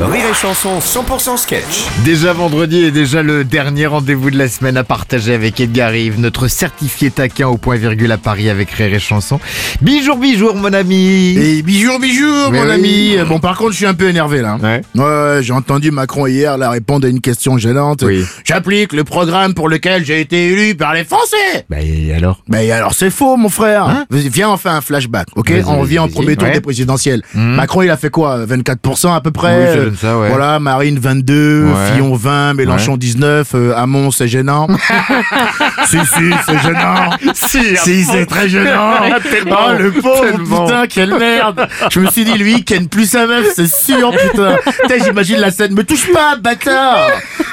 Rire et Chanson 100% sketch. Déjà vendredi et déjà le dernier rendez-vous de la semaine à partager avec Edgar Rive, notre certifié taquin au point virgule à Paris avec Rire et Chanson. Bijour, bijour mon ami Et bijour, bijour, Mais mon oui. ami. Bon, par contre, je suis un peu énervé là. Ouais. Ouais, j'ai entendu Macron hier là répondre à une question gênante. Oui. J'applique le programme pour lequel j'ai été élu par les Français. Bah et alors? Ben alors c'est faux, mon frère. Hein? Viens, on fait un flashback, ok? On revient au premier tour Ouais. des présidentielles. Macron, il a fait quoi? 24% à peu près? Oui, ça, ouais. Voilà, Marine 22, Ouais. Fillon 20, Mélenchon 19, euh, Hamon c'est gênant. si, si, c'est gênant. Si, Si, c'est très gênant. Tellement, oh, le pauvre, tellement. putain, quelle merde. Je me suis dit, lui, il ken plus sa meuf, c'est sûr, putain. Putain, j'imagine la scène. Me touche pas, bâtard.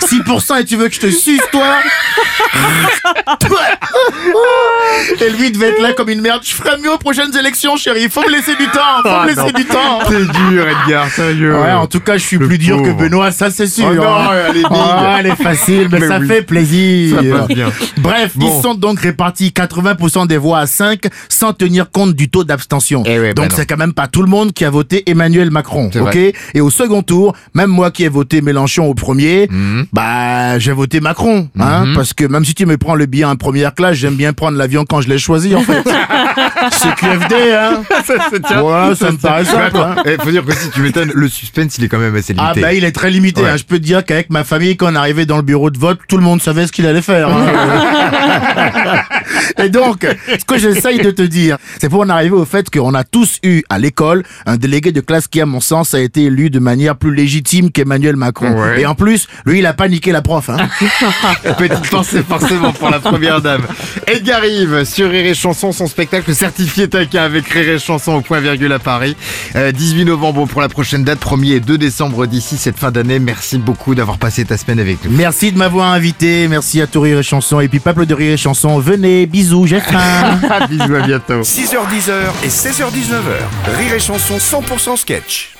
6% et tu veux que je te suce, toi? et lui, il devait être là comme une merde. Je ferai mieux aux prochaines élections, chérie. Faut me laisser du temps. Faut Ah, me laisser non. du temps. C'est dur Edgar, sérieux Ouais, en tout cas, je suis Le plus dur que. Benoît, ça c'est sûr. Oh non, hein. elle est. Ah, elle est facile, mais, Mais ça oui. fait plaisir. Ça passe bien. Bref, Bon. ils sont donc répartis 80% des voix à 5 sans tenir compte du taux d'abstention. Eh bah donc non. c'est quand même pas tout le monde qui a voté Emmanuel Macron, ok vrai. Et au second tour, même moi qui ai voté Mélenchon au premier, Mhm. bah j'ai voté Macron, hein, parce que même si tu me prends le billet en première classe, j'aime bien prendre l'avion quand je l'ai choisi en fait. c'est QFD, hein. Ça tient. Ouais, ça me paraît simple. attends, hein. eh, faut dire que si tu m'étonnes, le suspense il est quand même assez Ah bah il est très limité. Ouais. hein. Je peux te dire qu'avec ma famille, quand on arrivait dans le bureau de vote, tout le monde savait ce qu'il allait faire. hein. Et donc, ce que j'essaye de te dire, c'est pour en arriver au fait qu'on a tous eu à l'école un délégué de classe qui, à mon sens, a été élu de manière plus légitime qu'Emmanuel Macron. Ouais. Et en plus, lui, il a pas niqué la prof. Hein. Petite pensée forcément pour la première dame. Edgar Rive sur Rire et Chanson, son spectacle certifié taquin avec Rire et Chanson au point virgule à Paris. Euh, 18 novembre pour la prochaine date, 1er et 2 décembre d'ici cette fin d'année. Merci beaucoup d'avoir passé ta semaine avec nous. Merci de m'avoir invité. Merci à tout Rire et Chanson. Et puis, peuple de Rire et Chanson, venez, bisous, j'ai faim. Bisous, à bientôt. 6h10 et 16h19h. Rire et Chanson 100% sketch.